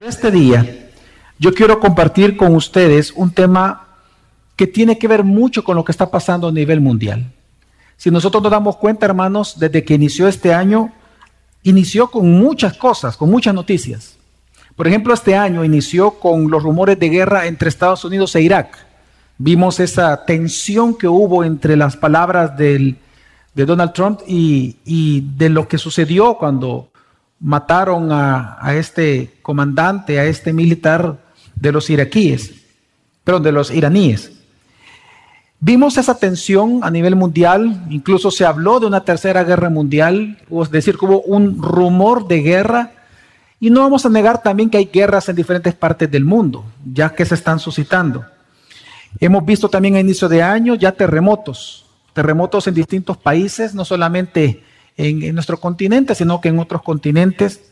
Este día yo quiero compartir con ustedes un tema que tiene que ver mucho con lo que está pasando a nivel mundial. Si nosotros nos damos cuenta, hermanos, desde que inició este año, inició con muchas cosas, con muchas noticias. Por ejemplo, este año inició con los rumores de guerra entre Estados Unidos e Irak. Vimos esa tensión que hubo entre las palabras de Donald Trump y, de lo que sucedió cuando mataron a, este comandante, a este militar de los iraquíes, perdón, de los iraníes. Vimos esa tensión a nivel mundial, incluso se habló de una tercera guerra mundial, es decir, hubo un rumor de guerra, y no vamos a negar también que hay guerras en diferentes partes del mundo, ya que se están suscitando. Hemos visto también a inicio de año ya terremotos, terremotos en distintos países, no solamente en, nuestro continente, sino que en otros continentes.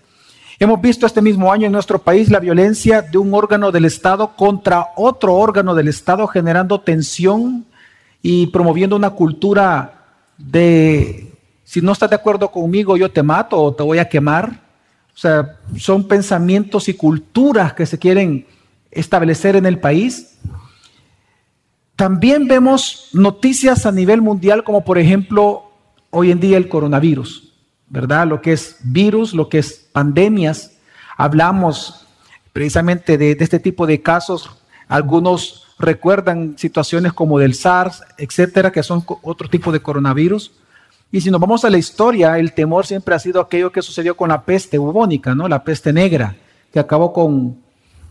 Hemos visto este mismo año en nuestro país la violencia de un órgano del Estado contra otro órgano del Estado, generando tensión y promoviendo una cultura de, si no estás de acuerdo conmigo, yo te mato o te voy a quemar. O sea, son pensamientos y culturas que se quieren establecer en el país. También vemos noticias a nivel mundial como por ejemplo hoy en día el coronavirus, ¿verdad? Lo que es virus, lo que es pandemias. Hablamos precisamente de, este tipo de casos. Algunos recuerdan situaciones como del SARS, etcétera, que son otro tipo de coronavirus. Y si nos vamos a la historia, el temor siempre ha sido aquello que sucedió con la peste bubónica, ¿no? La peste negra, que acabó con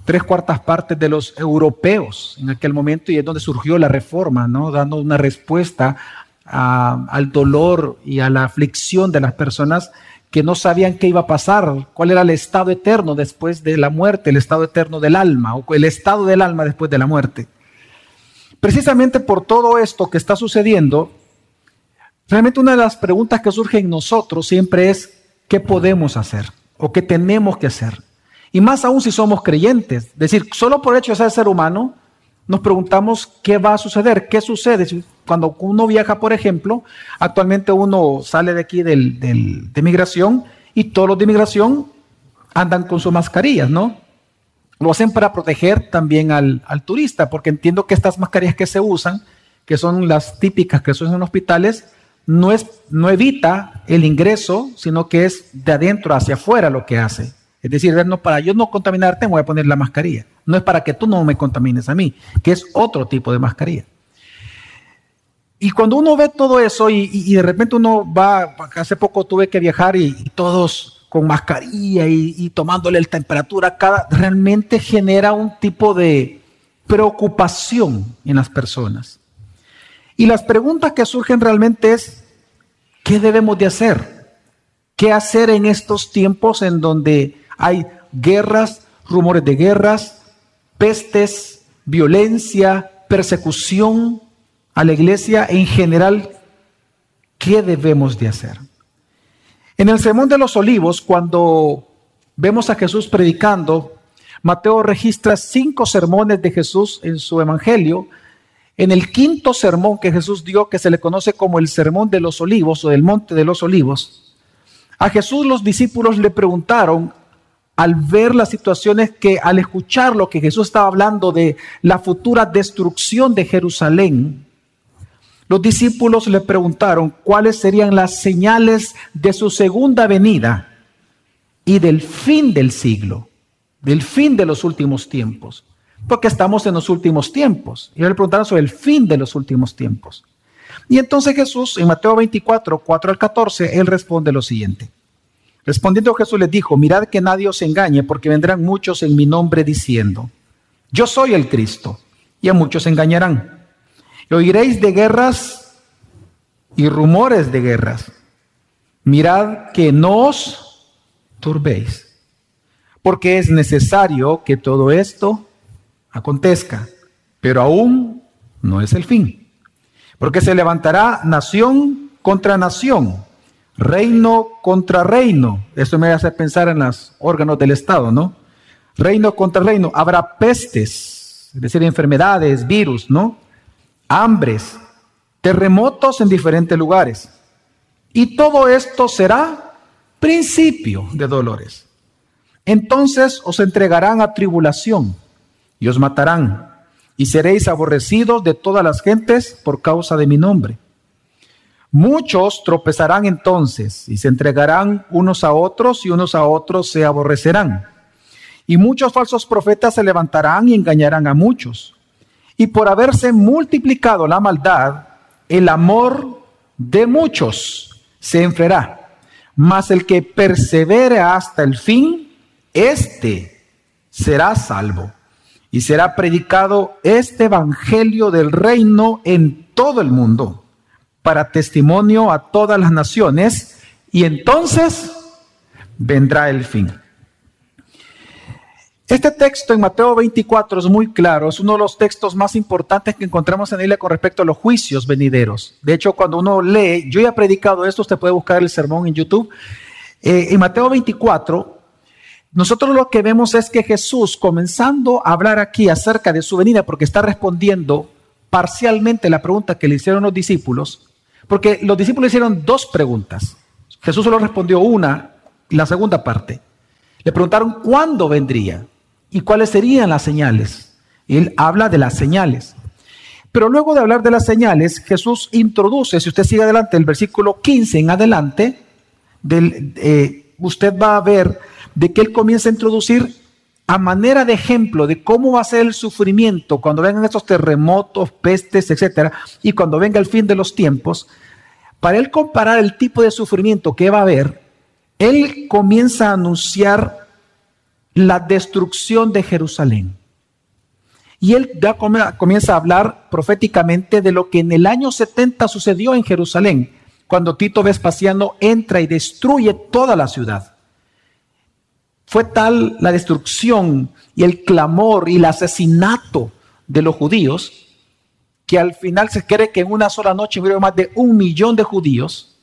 tres cuartas partes de los europeos en aquel momento y es donde surgió la reforma, ¿no? Dando una respuesta al dolor y a la aflicción de las personas que no sabían qué iba a pasar, cuál era el estado eterno después de la muerte, el estado eterno del alma, o el estado del alma después de la muerte. Precisamente por todo esto que está sucediendo, realmente una de las preguntas que surge en nosotros siempre es, ¿qué podemos hacer? ¿O qué tenemos que hacer? Y más aún si somos creyentes, es decir, solo por el hecho de ser ser humano, nos preguntamos qué va a suceder, qué sucede. Cuando uno viaja, por ejemplo, actualmente uno sale de aquí de migración y todos los de migración andan con sus mascarillas, ¿no? Lo hacen para proteger también al, turista, porque entiendo que estas mascarillas que se usan, que son las típicas que se usan en hospitales, no, es, no evita el ingreso, sino que es de adentro hacia afuera lo que hace. Es decir, no, para yo no contaminarte, me voy a poner la mascarilla. No es para que tú no me contamines a mí, que es otro tipo de mascarilla. Y cuando uno ve todo eso y, de repente uno va, hace poco tuve que viajar y, todos con mascarilla y, tomándole la temperatura, cada, realmente genera un tipo de preocupación en las personas. Y las preguntas que surgen realmente es, ¿qué debemos de hacer? ¿Qué hacer en estos tiempos en donde hay guerras, rumores de guerras, pestes, violencia, persecución a la iglesia en general. ¿Qué debemos de hacer? En el Sermón de los Olivos, cuando vemos a Jesús predicando, Mateo registra cinco sermones de Jesús en su Evangelio. En el quinto sermón que Jesús dio, que se le conoce como el Sermón de los Olivos o del Monte de los Olivos, a Jesús los discípulos le preguntaron al ver las situaciones que, al escuchar lo que Jesús estaba hablando de la futura destrucción de Jerusalén, los discípulos le preguntaron cuáles serían las señales de su segunda venida y del fin del siglo, del fin de los últimos tiempos, porque estamos en los últimos tiempos. Y le preguntaron sobre el fin de los últimos tiempos. Y entonces Jesús, en Mateo 24, 4 al 14, él responde lo siguiente. Respondiendo Jesús les dijo, mirad que nadie os engañe, porque vendrán muchos en mi nombre diciendo, yo soy el Cristo, y a muchos engañarán. Y oiréis de guerras y rumores de guerras. Mirad que no os turbéis, porque es necesario que todo esto acontezca, pero aún no es el fin. Porque se levantará nación contra nación Reino contra reino. Esto me hace pensar en los órganos del Estado, ¿no? Reino contra reino. Habrá pestes, es decir, enfermedades, virus, ¿no? Hambres, terremotos en diferentes lugares. Y todo esto será principio de dolores. Entonces os entregarán a tribulación y os matarán, y seréis aborrecidos de todas las gentes por causa de mi nombre. Muchos tropezarán entonces y se entregarán unos a otros y unos a otros se aborrecerán. Y muchos falsos profetas se levantarán y engañarán a muchos. Y por haberse multiplicado la maldad, el amor de muchos se enfriará. Mas el que persevere hasta el fin, éste será salvo. Y será predicado este evangelio del reino en todo el mundo, para testimonio a todas las naciones, y entonces vendrá el fin. Este texto en Mateo 24 es muy claro, es uno de los textos más importantes que encontramos en él con respecto a los juicios venideros. De hecho, cuando uno lee, yo ya he predicado esto, usted puede buscar el sermón en YouTube. Eh, en Mateo 24, nosotros lo que vemos es que Jesús, comenzando a hablar aquí acerca de su venida, porque está respondiendo parcialmente la pregunta que le hicieron los discípulos, porque los discípulos hicieron dos preguntas. Jesús solo respondió una, la segunda parte. Le preguntaron cuándo vendría y cuáles serían las señales. Él habla de las señales. Pero luego de hablar de las señales, Jesús introduce, si usted sigue adelante, el versículo 15 en adelante, del, eh, usted va a ver de que Él comienza a introducir a manera de ejemplo de cómo va a ser el sufrimiento cuando vengan estos terremotos, pestes, etcétera, y cuando venga el fin de los tiempos, para Él comparar el tipo de sufrimiento que va a haber, Él comienza a anunciar la destrucción de Jerusalén. Y él ya comienza a hablar proféticamente de lo que en el año 70 sucedió en Jerusalén, cuando Tito Vespasiano entra y destruye toda la ciudad. Fue tal la destrucción y el clamor y el asesinato de los judíos que al final se cree que en una sola noche murieron más de un millón de judíos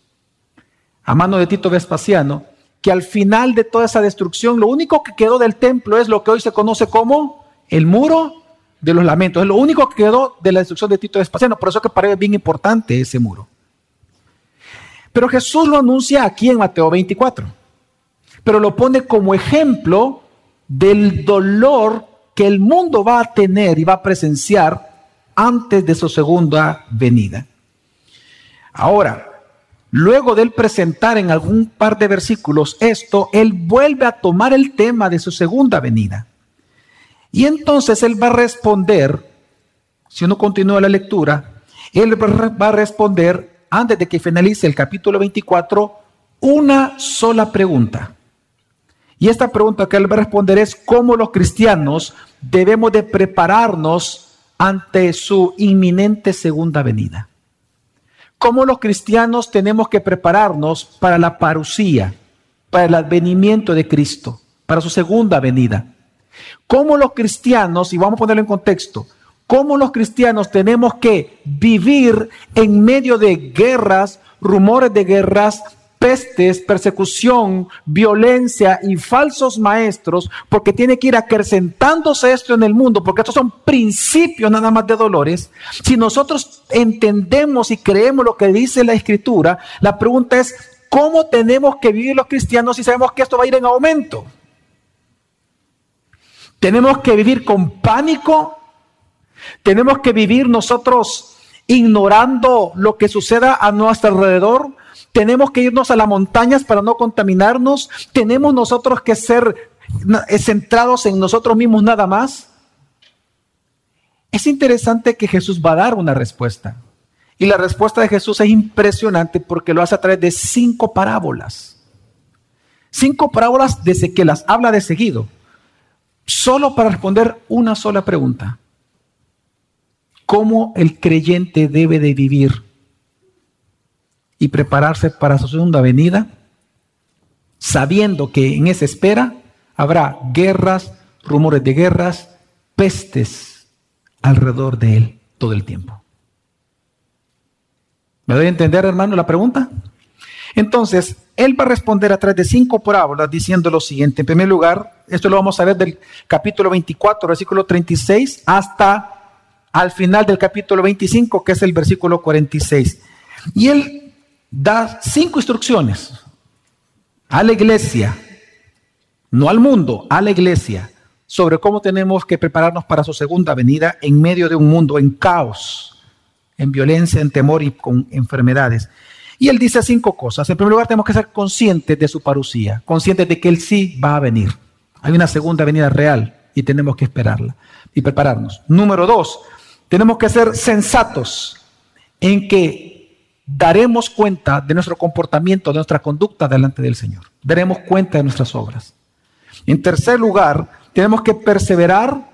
a mano de Tito Vespasiano que al final de toda esa destrucción, lo único que quedó del templo es lo que hoy se conoce como el muro de los lamentos. Es lo único que quedó de la destrucción de Tito Vespasiano. Por eso que parece bien importante ese muro. Pero Jesús lo anuncia aquí en Mateo 24. Pero lo pone como ejemplo del dolor que el mundo va a tener y va a presenciar antes de su segunda venida. Ahora, Luego de él presentar en algún par de versículos esto, él vuelve a tomar el tema de su segunda venida. Y entonces él va a responder, si uno continúa la lectura, él va a responder, antes de que finalice el capítulo 24, una sola pregunta. Y esta pregunta que él va a responder es cómo los cristianos debemos de prepararnos ante su inminente segunda venida cómo los cristianos tenemos que prepararnos para la parucía, para el advenimiento de Cristo, para su segunda venida. Cómo los cristianos, y vamos a ponerlo en contexto, cómo los cristianos tenemos que vivir en medio de guerras, rumores de guerras, pestes, persecución, violencia y falsos maestros, porque tiene que ir acrecentándose esto en el mundo, porque estos son principios nada más de dolores. Si nosotros entendemos y creemos lo que dice la escritura, la pregunta es, ¿cómo tenemos que vivir los cristianos si sabemos que esto va a ir en aumento? Tenemos que vivir con pánico, tenemos que vivir nosotros ignorando lo que suceda a nuestro alrededor, tenemos que irnos a las montañas para no contaminarnos, tenemos nosotros que ser eh, centrados en nosotros mismos nada más. Es interesante que Jesús va a dar una respuesta. Y la respuesta de Jesús es impresionante porque lo hace a través de cinco parábolas. Cinco parábolas desde que las habla de seguido. Solo para responder una sola pregunta. ¿Cómo el creyente debe de vivir y prepararse para su segunda venida, sabiendo que en esa espera habrá guerras, rumores de guerras, pestes alrededor de él todo el tiempo. ¿Me doy a entender, hermano, la pregunta? Entonces, él va a responder a través de cinco parábolas diciendo lo siguiente. En primer lugar, esto lo vamos a ver del capítulo 24, versículo 36, hasta al final del capítulo 25, que es el versículo 46. Y él da cinco instrucciones a la iglesia no al mundo, a la iglesia, sobre cómo tenemos que prepararnos para su segunda venida en medio de un mundo en caos, en violencia, en temor y con enfermedades. Y él dice cinco cosas. En primer lugar, tenemos que ser conscientes de su parucía, conscientes de que él sí va a venir. Hay una segunda venida real y tenemos que esperarla y prepararnos. Número dos, tenemos que ser sensatos en que daremos cuenta de nuestro comportamiento, de nuestra conducta delante del Señor. Daremos cuenta de nuestras obras. En tercer lugar, tenemos que perseverar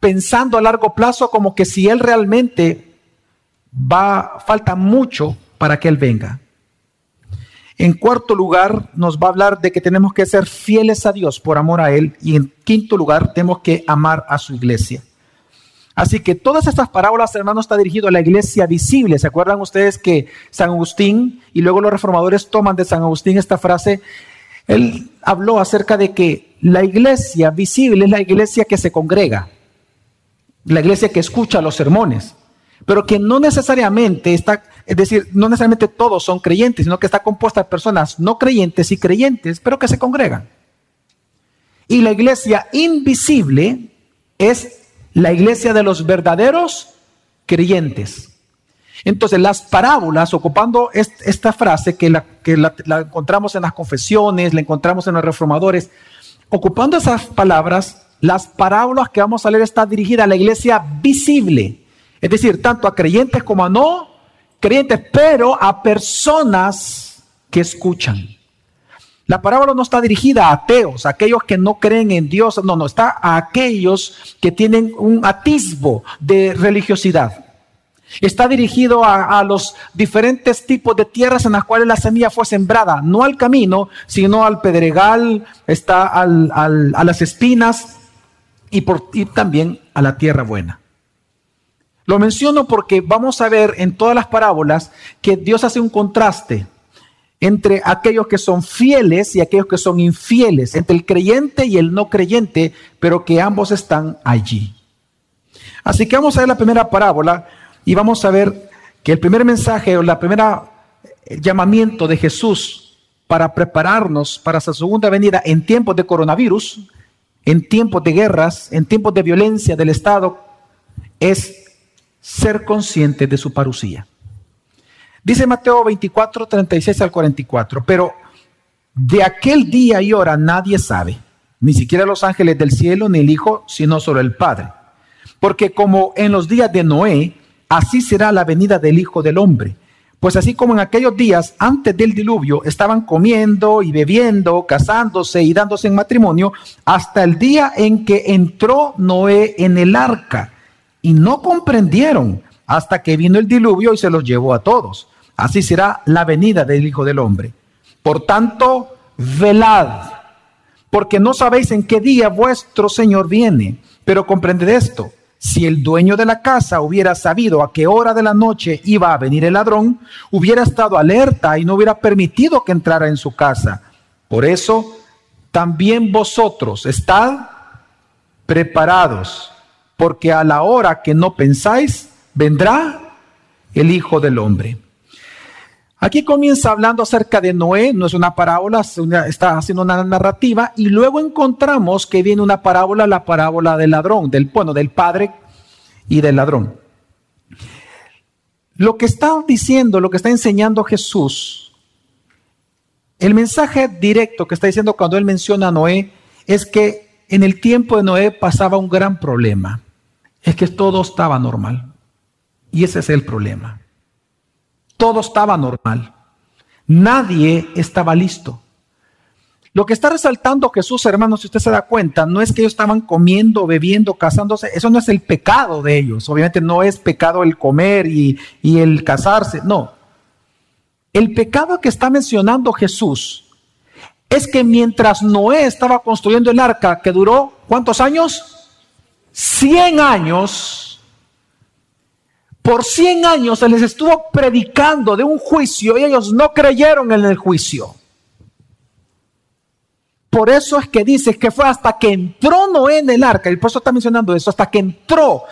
pensando a largo plazo como que si Él realmente va, falta mucho para que Él venga. En cuarto lugar, nos va a hablar de que tenemos que ser fieles a Dios por amor a Él. Y en quinto lugar, tenemos que amar a su iglesia. Así que todas estas parábolas, hermanos, está dirigido a la iglesia visible. ¿Se acuerdan ustedes que San Agustín y luego los reformadores toman de San Agustín esta frase? Él habló acerca de que la iglesia visible es la iglesia que se congrega, la iglesia que escucha los sermones, pero que no necesariamente está, es decir, no necesariamente todos son creyentes, sino que está compuesta de personas no creyentes y creyentes, pero que se congregan. Y la iglesia invisible es la iglesia de los verdaderos creyentes. Entonces, las parábolas, ocupando esta frase que, la, que la, encontramos en las confesiones, la encontramos en los reformadores, ocupando esas palabras, las parábolas que vamos a leer están dirigidas a la iglesia visible, es decir, tanto a creyentes como a no creyentes, pero a personas que escuchan. La parábola no está dirigida a ateos, a aquellos que no creen en Dios, no, no, está a aquellos que tienen un atisbo de religiosidad. Está dirigido a, los diferentes tipos de tierras en las cuales la semilla fue sembrada, no al camino, sino al pedregal, está a las espinas y, por, y también a la tierra buena. Lo menciono porque vamos a ver en todas las parábolas que Dios hace un contraste entre aquellos que son fieles y aquellos que son infieles, entre el creyente y el no creyente, pero que ambos están allí. Así que vamos a ver la primera parábola y vamos a ver que el primer mensaje o la primera eh, llamamiento de Jesús para prepararnos para su segunda venida en tiempos de coronavirus, en tiempos de guerras, en tiempos de violencia del Estado, es ser consciente de su parucía. Dice Mateo 24, 36 al 44, pero de aquel día y hora nadie sabe, ni siquiera los ángeles del cielo, ni el Hijo, sino solo el Padre. Porque como en los días de Noé, así será la venida del Hijo del Hombre. Pues así como en aquellos días antes del diluvio estaban comiendo y bebiendo, casándose y dándose en matrimonio, hasta el día en que entró Noé en el arca. Y no comprendieron hasta que vino el diluvio y se los llevó a todos. Así será la venida del Hijo del Hombre. Por tanto, velad, porque no sabéis en qué día vuestro Señor viene. Pero comprended esto, si el dueño de la casa hubiera sabido a qué hora de la noche iba a venir el ladrón, hubiera estado alerta y no hubiera permitido que entrara en su casa. Por eso, también vosotros estad preparados, porque a la hora que no pensáis, vendrá el Hijo del Hombre. Aquí comienza hablando acerca de Noé, no es una parábola, está haciendo una narrativa, y luego encontramos que viene una parábola, la parábola del ladrón, del bueno, del padre y del ladrón. Lo que está diciendo, lo que está enseñando Jesús, el mensaje directo que está diciendo cuando él menciona a Noé es que en el tiempo de Noé pasaba un gran problema, es que todo estaba normal. Y ese es el problema. Todo estaba normal. Nadie estaba listo. Lo que está resaltando Jesús, hermanos, si usted se da cuenta, no es que ellos estaban comiendo, bebiendo, casándose. Eso no es el pecado de ellos. Obviamente no es pecado el comer y, el casarse. No. El pecado que está mencionando Jesús es que mientras Noé estaba construyendo el arca, que duró, ¿cuántos años? 100 años por 100 años se les estuvo predicando de un juicio y ellos no creyeron en el juicio. Por eso es que dice que fue hasta que entró Noé en el arca, por eso está mencionando eso, hasta que entró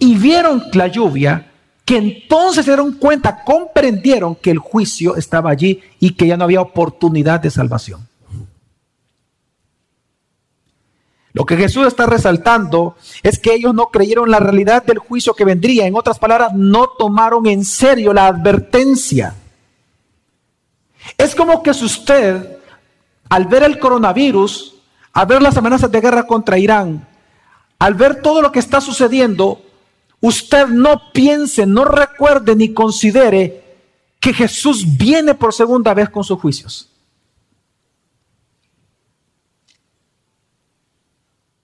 y vieron la lluvia, que entonces se dieron cuenta, comprendieron que el juicio estaba allí y que ya no había oportunidad de salvación. Lo que Jesús está resaltando es que ellos no creyeron la realidad del juicio que vendría. En otras palabras, no tomaron en serio la advertencia. Es como que si usted, al ver el coronavirus, al ver las amenazas de guerra contra Irán, al ver todo lo que está sucediendo, usted no piense, no recuerde ni considere que Jesús viene por segunda vez con sus juicios.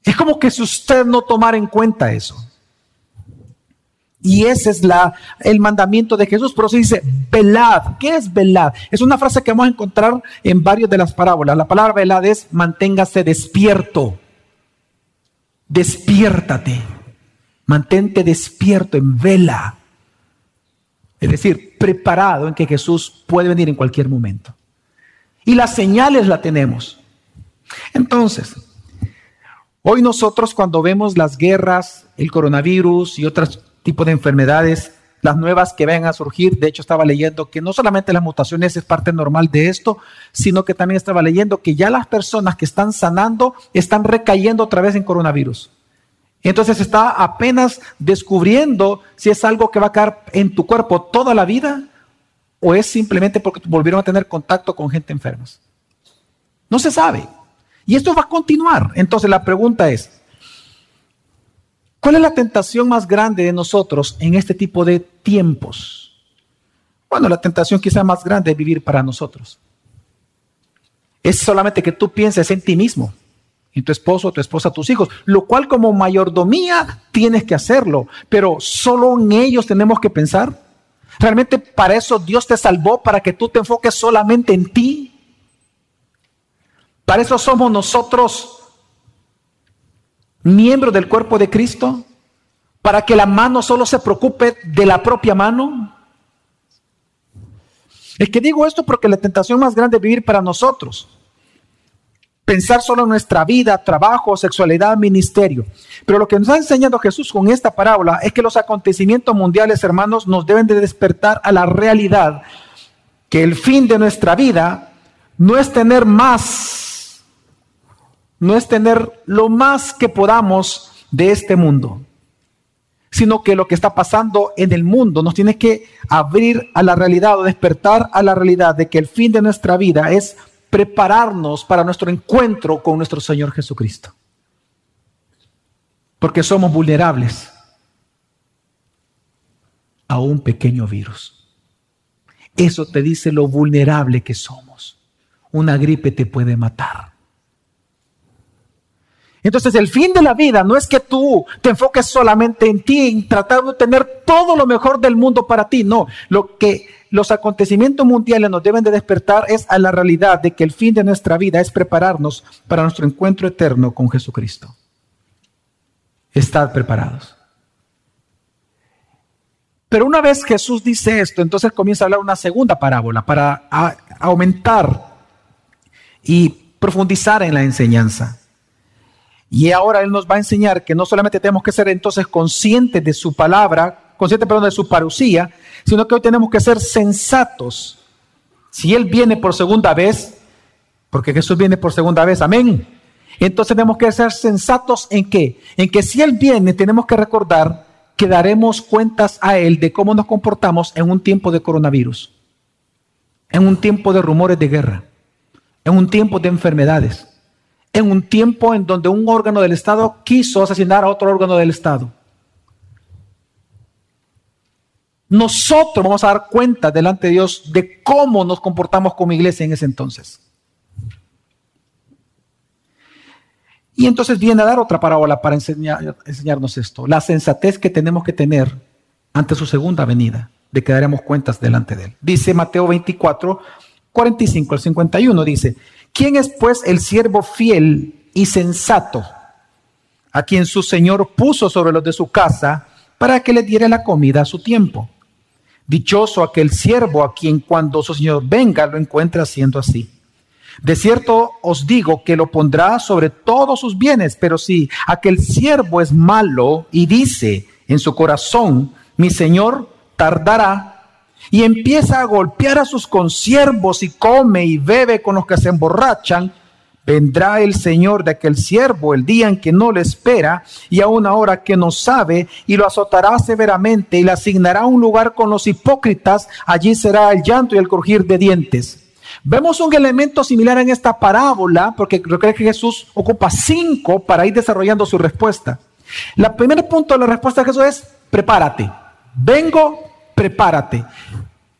Es como que si usted no tomara en cuenta eso. Y ese es el mandamiento de Jesús. Por eso dice, velad. ¿Qué es velad? Es una frase que vamos a encontrar en varias de las parábolas. La palabra velad es manténgase despierto. Despiértate. Mantente despierto en vela. Es decir, preparado en que Jesús puede venir en cualquier momento. Y las señales la tenemos. Entonces, Hoy nosotros cuando vemos las guerras, el coronavirus y otros tipos de enfermedades, las nuevas que vengan a surgir, de hecho estaba leyendo que no solamente las mutaciones es parte normal de esto, sino que también estaba leyendo que ya las personas que están sanando están recayendo otra vez en coronavirus. Entonces está apenas descubriendo si es algo que va a quedar en tu cuerpo toda la vida o es simplemente porque volvieron a tener contacto con gente enferma. No se sabe. Y esto va a continuar. Entonces la pregunta es, ¿cuál es la tentación más grande de nosotros en este tipo de tiempos? Bueno, la tentación quizá más grande es vivir para nosotros. Es solamente que tú pienses en ti mismo, en tu esposo, tu esposa, tus hijos, lo cual como mayordomía tienes que hacerlo, pero solo en ellos tenemos que pensar. Realmente para eso Dios te salvó, para que tú te enfoques solamente en ti. Para eso somos nosotros miembros del cuerpo de Cristo, para que la mano solo se preocupe de la propia mano. Es que digo esto porque la tentación más grande es vivir para nosotros. Pensar solo en nuestra vida, trabajo, sexualidad, ministerio. Pero lo que nos ha enseñado Jesús con esta parábola es que los acontecimientos mundiales, hermanos, nos deben de despertar a la realidad que el fin de nuestra vida no es tener más no es tener lo más que podamos de este mundo, sino que lo que está pasando en el mundo nos tiene que abrir a la realidad o despertar a la realidad de que el fin de nuestra vida es prepararnos para nuestro encuentro con nuestro Señor Jesucristo. Porque somos vulnerables a un pequeño virus. Eso te dice lo vulnerable que somos. Una gripe te puede matar. Entonces el fin de la vida no es que tú te enfoques solamente en ti, en tratar de tener todo lo mejor del mundo para ti, no. Lo que los acontecimientos mundiales nos deben de despertar es a la realidad de que el fin de nuestra vida es prepararnos para nuestro encuentro eterno con Jesucristo. Estad preparados. Pero una vez Jesús dice esto, entonces comienza a hablar una segunda parábola para aumentar y profundizar en la enseñanza. Y ahora Él nos va a enseñar que no solamente tenemos que ser entonces conscientes de su palabra, conscientes, perdón, de su parucía, sino que hoy tenemos que ser sensatos. Si Él viene por segunda vez, porque Jesús viene por segunda vez, amén. Entonces tenemos que ser sensatos en qué? En que si Él viene, tenemos que recordar que daremos cuentas a Él de cómo nos comportamos en un tiempo de coronavirus, en un tiempo de rumores de guerra, en un tiempo de enfermedades en un tiempo en donde un órgano del Estado quiso asesinar a otro órgano del Estado. Nosotros vamos a dar cuenta delante de Dios de cómo nos comportamos como iglesia en ese entonces. Y entonces viene a dar otra parábola para enseñarnos esto, la sensatez que tenemos que tener ante su segunda venida, de que daremos cuentas delante de él. Dice Mateo 24, 45 al 51, dice, ¿Quién es pues el siervo fiel y sensato a quien su señor puso sobre los de su casa para que le diera la comida a su tiempo? Dichoso aquel siervo a quien cuando su señor venga lo encuentre haciendo así. De cierto os digo que lo pondrá sobre todos sus bienes, pero si aquel siervo es malo y dice en su corazón, mi señor tardará, y empieza a golpear a sus consiervos y come y bebe con los que se emborrachan, vendrá el Señor de aquel siervo el día en que no le espera y a una hora que no sabe y lo azotará severamente y le asignará un lugar con los hipócritas. Allí será el llanto y el crujir de dientes. Vemos un elemento similar en esta parábola porque creo que Jesús ocupa cinco para ir desarrollando su respuesta. El primer punto de la respuesta de Jesús es prepárate. Vengo, prepárate.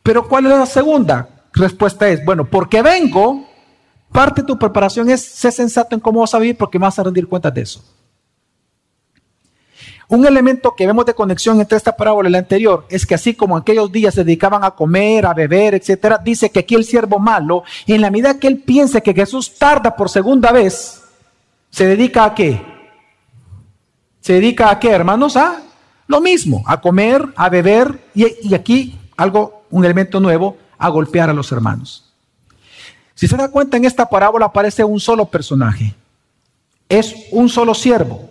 Pero ¿cuál es la segunda? Respuesta es, bueno, porque vengo, parte de tu preparación es ser sensato en cómo vas a vivir porque vas a rendir cuentas de eso. Un elemento que vemos de conexión entre esta parábola y la anterior es que así como aquellos días se dedicaban a comer, a beber, etcétera, dice que aquí el siervo malo, en la medida que él piense que Jesús tarda por segunda vez, se dedica a qué? Se dedica a qué, hermanos? A lo mismo, a comer, a beber y, aquí algo, un elemento nuevo, a golpear a los hermanos. Si se da cuenta, en esta parábola aparece un solo personaje. Es un solo siervo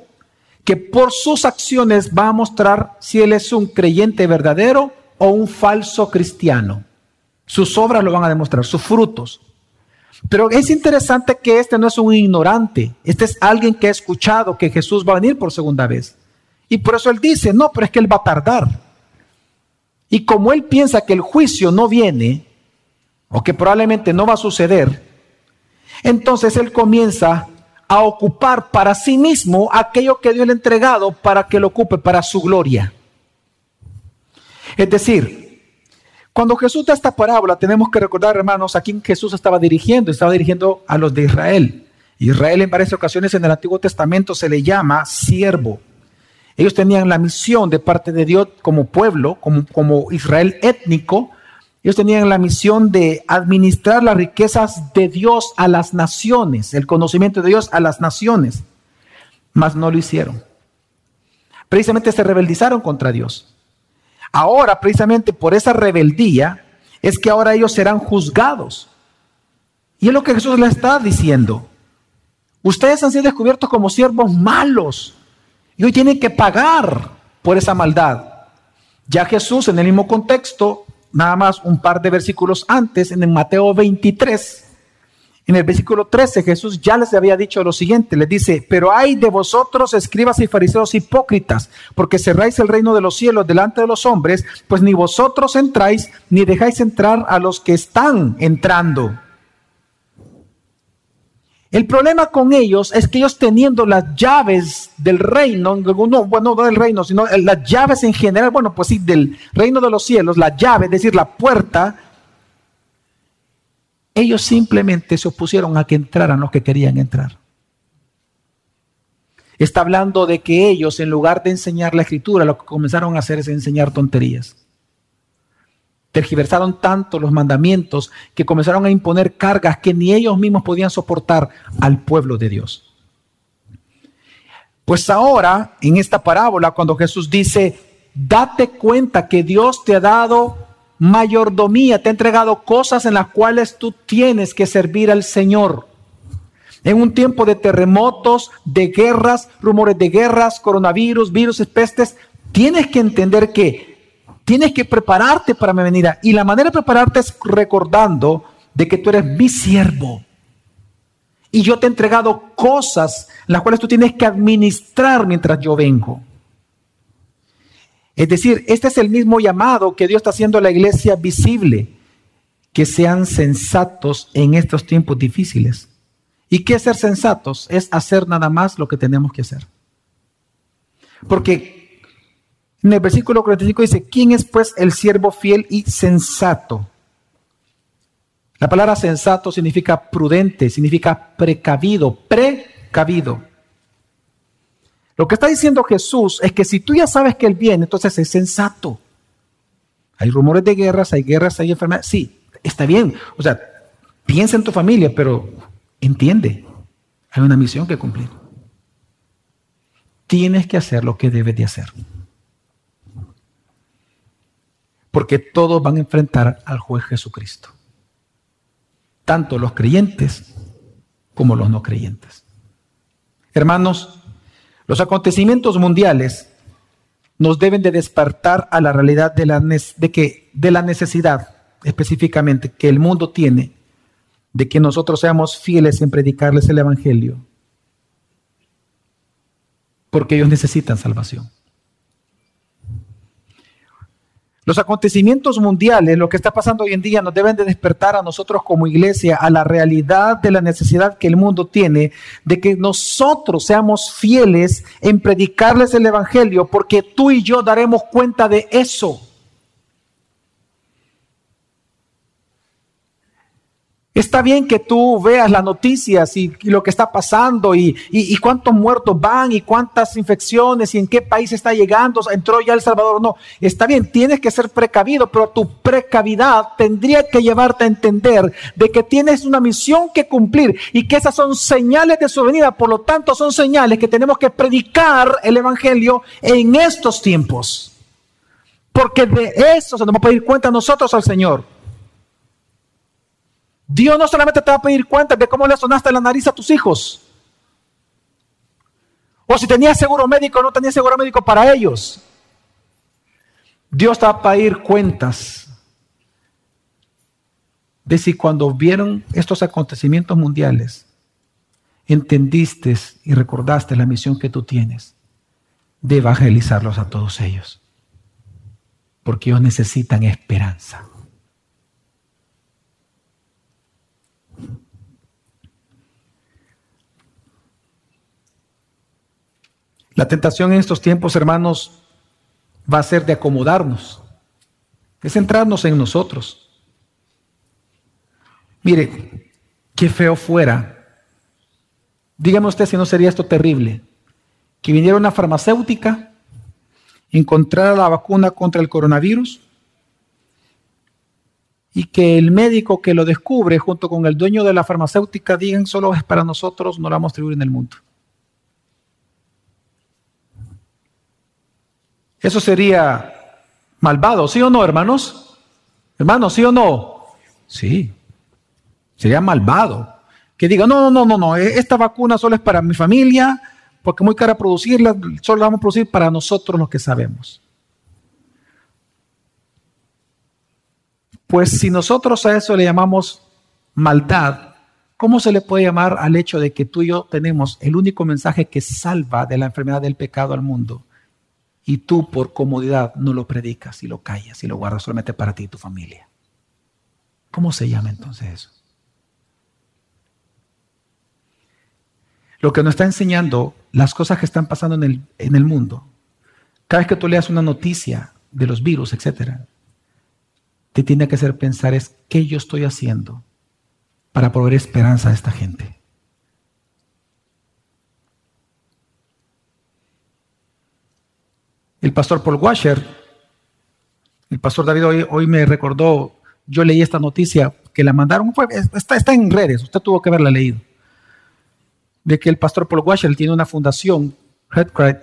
que por sus acciones va a mostrar si él es un creyente verdadero o un falso cristiano. Sus obras lo van a demostrar, sus frutos. Pero es interesante que este no es un ignorante, este es alguien que ha escuchado que Jesús va a venir por segunda vez. Y por eso él dice, no, pero es que él va a tardar. Y como él piensa que el juicio no viene, o que probablemente no va a suceder, entonces él comienza a ocupar para sí mismo aquello que Dios le ha entregado para que lo ocupe para su gloria. Es decir, cuando Jesús da esta parábola, tenemos que recordar, hermanos, a quién Jesús estaba dirigiendo. Estaba dirigiendo a los de Israel. Israel en varias ocasiones en el Antiguo Testamento se le llama siervo. Ellos tenían la misión de parte de Dios como pueblo, como, Israel étnico. Ellos tenían la misión de administrar las riquezas de Dios a las naciones, el conocimiento de Dios a las naciones. Mas no lo hicieron. Precisamente se rebeldizaron contra Dios. Ahora, precisamente por esa rebeldía, es que ahora ellos serán juzgados. Y es lo que Jesús le está diciendo. Ustedes han sido descubiertos como siervos malos y hoy tienen que pagar por esa maldad. Ya Jesús en el mismo contexto, nada más un par de versículos antes, en el Mateo 23, en el versículo 13, Jesús ya les había dicho lo siguiente, les dice, pero hay de vosotros, escribas y fariseos hipócritas, porque cerráis el reino de los cielos delante de los hombres, pues ni vosotros entráis, ni dejáis entrar a los que están entrando. El problema con ellos es que ellos teniendo las llaves del reino, no, bueno, no del reino, sino las llaves en general, bueno, pues sí, del reino de los cielos, la llave, es decir, la puerta, ellos simplemente se opusieron a que entraran los que querían entrar. Está hablando de que ellos, en lugar de enseñar la escritura, lo que comenzaron a hacer es enseñar tonterías tergiversaron tanto los mandamientos que comenzaron a imponer cargas que ni ellos mismos podían soportar al pueblo de Dios. Pues ahora, en esta parábola, cuando Jesús dice, date cuenta que Dios te ha dado mayordomía, te ha entregado cosas en las cuales tú tienes que servir al Señor. En un tiempo de terremotos, de guerras, rumores de guerras, coronavirus, virus, pestes, tienes que entender que Tienes que prepararte para mi venida. Y la manera de prepararte es recordando de que tú eres mi siervo. Y yo te he entregado cosas las cuales tú tienes que administrar mientras yo vengo. Es decir, este es el mismo llamado que Dios está haciendo a la iglesia visible, que sean sensatos en estos tiempos difíciles. ¿Y qué es ser sensatos? Es hacer nada más lo que tenemos que hacer. Porque en el versículo 45 dice, ¿quién es pues el siervo fiel y sensato? La palabra sensato significa prudente, significa precavido, precavido. Lo que está diciendo Jesús es que si tú ya sabes que Él viene, entonces es sensato. Hay rumores de guerras, hay guerras, hay enfermedades. Sí, está bien. O sea, piensa en tu familia, pero entiende, hay una misión que cumplir. Tienes que hacer lo que debes de hacer porque todos van a enfrentar al juez Jesucristo. Tanto los creyentes como los no creyentes. Hermanos, los acontecimientos mundiales nos deben de despertar a la realidad de la, de que, de la necesidad específicamente que el mundo tiene de que nosotros seamos fieles en predicarles el Evangelio, porque ellos necesitan salvación. Los acontecimientos mundiales, lo que está pasando hoy en día, nos deben de despertar a nosotros como iglesia a la realidad de la necesidad que el mundo tiene de que nosotros seamos fieles en predicarles el Evangelio, porque tú y yo daremos cuenta de eso. Está bien que tú veas las noticias y, lo que está pasando y, cuántos muertos van y cuántas infecciones y en qué país está llegando, entró ya El Salvador no. Está bien, tienes que ser precavido, pero tu precavidad tendría que llevarte a entender de que tienes una misión que cumplir y que esas son señales de su venida. Por lo tanto, son señales que tenemos que predicar el Evangelio en estos tiempos. Porque de eso se nos va a pedir cuenta nosotros al Señor. Dios no solamente te va a pedir cuentas de cómo le sonaste la nariz a tus hijos. O si tenías seguro médico o no tenías seguro médico para ellos. Dios te va a pedir cuentas de si cuando vieron estos acontecimientos mundiales, entendiste y recordaste la misión que tú tienes de evangelizarlos a todos ellos. Porque ellos necesitan esperanza. La tentación en estos tiempos, hermanos, va a ser de acomodarnos, de centrarnos en nosotros. Mire, qué feo fuera. Dígame usted si no sería esto terrible. Que viniera una farmacéutica, encontrara la vacuna contra el coronavirus y que el médico que lo descubre junto con el dueño de la farmacéutica digan solo es para nosotros, no la vamos a distribuir en el mundo. Eso sería malvado, ¿sí o no, hermanos? Hermanos, ¿sí o no? Sí. Sería malvado. Que diga, no, no, no, no, e-, esta vacuna solo es para mi familia, porque es muy cara producirla, solo la vamos a producir para nosotros los que sabemos. Pues si nosotros a eso le llamamos maldad, ¿cómo se le puede llamar al hecho de que tú y yo tenemos el único mensaje que salva de la enfermedad del pecado al mundo? Y tú por comodidad no lo predicas y lo callas y lo guardas solamente para ti y tu familia. ¿Cómo se llama entonces eso? Lo que nos está enseñando las cosas que están pasando en el, en el mundo. Cada vez que tú leas una noticia de los virus, etcétera, te tiene que hacer pensar es qué yo estoy haciendo para proveer esperanza a esta gente. El pastor Paul Washer, el pastor David hoy, me recordó, yo leí esta noticia que la mandaron, está, en redes, usted tuvo que haberla leído, de que el pastor Paul Washer tiene una fundación,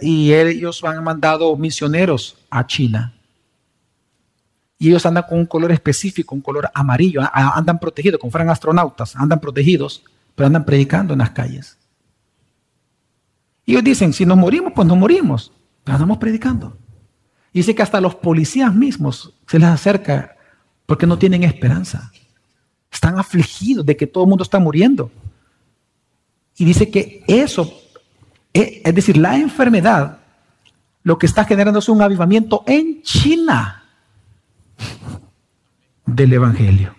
y ellos han mandado misioneros a China. Y ellos andan con un color específico, un color amarillo, andan protegidos, como fueran astronautas, andan protegidos, pero andan predicando en las calles. Y ellos dicen, si nos morimos, pues nos morimos. Pero andamos predicando. Y dice que hasta los policías mismos se les acerca porque no tienen esperanza. Están afligidos de que todo el mundo está muriendo. Y dice que eso, eh, es decir, la enfermedad, lo que está generando es un avivamiento en China del Evangelio.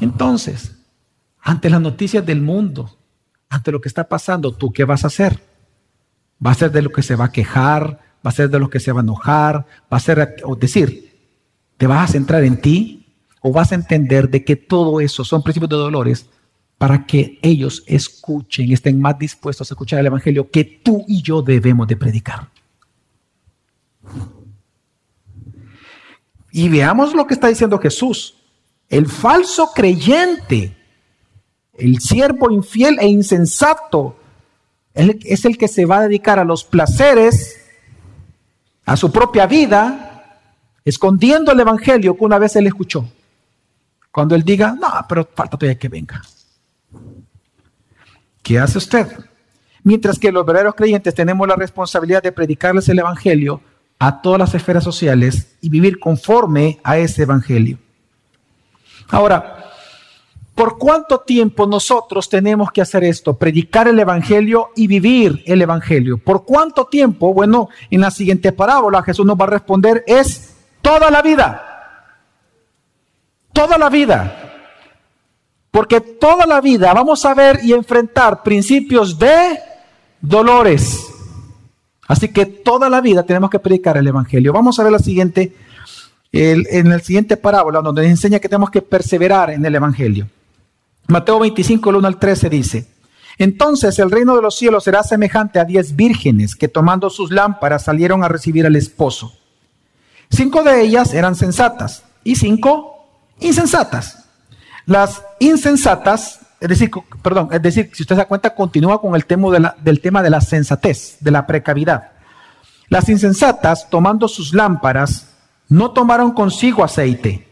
Entonces, ante las noticias del mundo, ante lo que está pasando, ¿tú qué vas a hacer? ¿Va a ser de lo que se va a quejar? ¿Va a ser de lo que se va a enojar? ¿Va a ser, o decir, te vas a centrar en ti? ¿O vas a entender de que todo eso son principios de dolores para que ellos escuchen, estén más dispuestos a escuchar el Evangelio que tú y yo debemos de predicar? Y veamos lo que está diciendo Jesús. El falso creyente el siervo infiel e insensato es el que se va a dedicar a los placeres, a su propia vida, escondiendo el Evangelio que una vez él escuchó. Cuando él diga, no, pero falta todavía que venga. ¿Qué hace usted? Mientras que los verdaderos creyentes tenemos la responsabilidad de predicarles el Evangelio a todas las esferas sociales y vivir conforme a ese Evangelio. Ahora, ¿por cuánto tiempo nosotros tenemos que hacer esto? Predicar el Evangelio y vivir el Evangelio. ¿Por cuánto tiempo? Bueno, en la siguiente parábola Jesús nos va a responder, es toda la vida. Toda la vida. Porque toda la vida vamos a ver y enfrentar principios de dolores. Así que toda la vida tenemos que predicar el Evangelio. Vamos a ver la siguiente en el siguiente parábola, donde nos enseña que tenemos que perseverar en el Evangelio. Mateo 25, 1 al 13 dice, entonces el reino de los cielos será semejante a diez vírgenes que tomando sus lámparas salieron a recibir al esposo. Cinco de ellas eran sensatas y cinco insensatas. Las insensatas, es decir, perdón, es decir, si usted se da cuenta, continúa con el tema del tema de la sensatez, de la precavidad. Las insensatas, tomando sus lámparas, no tomaron consigo aceite,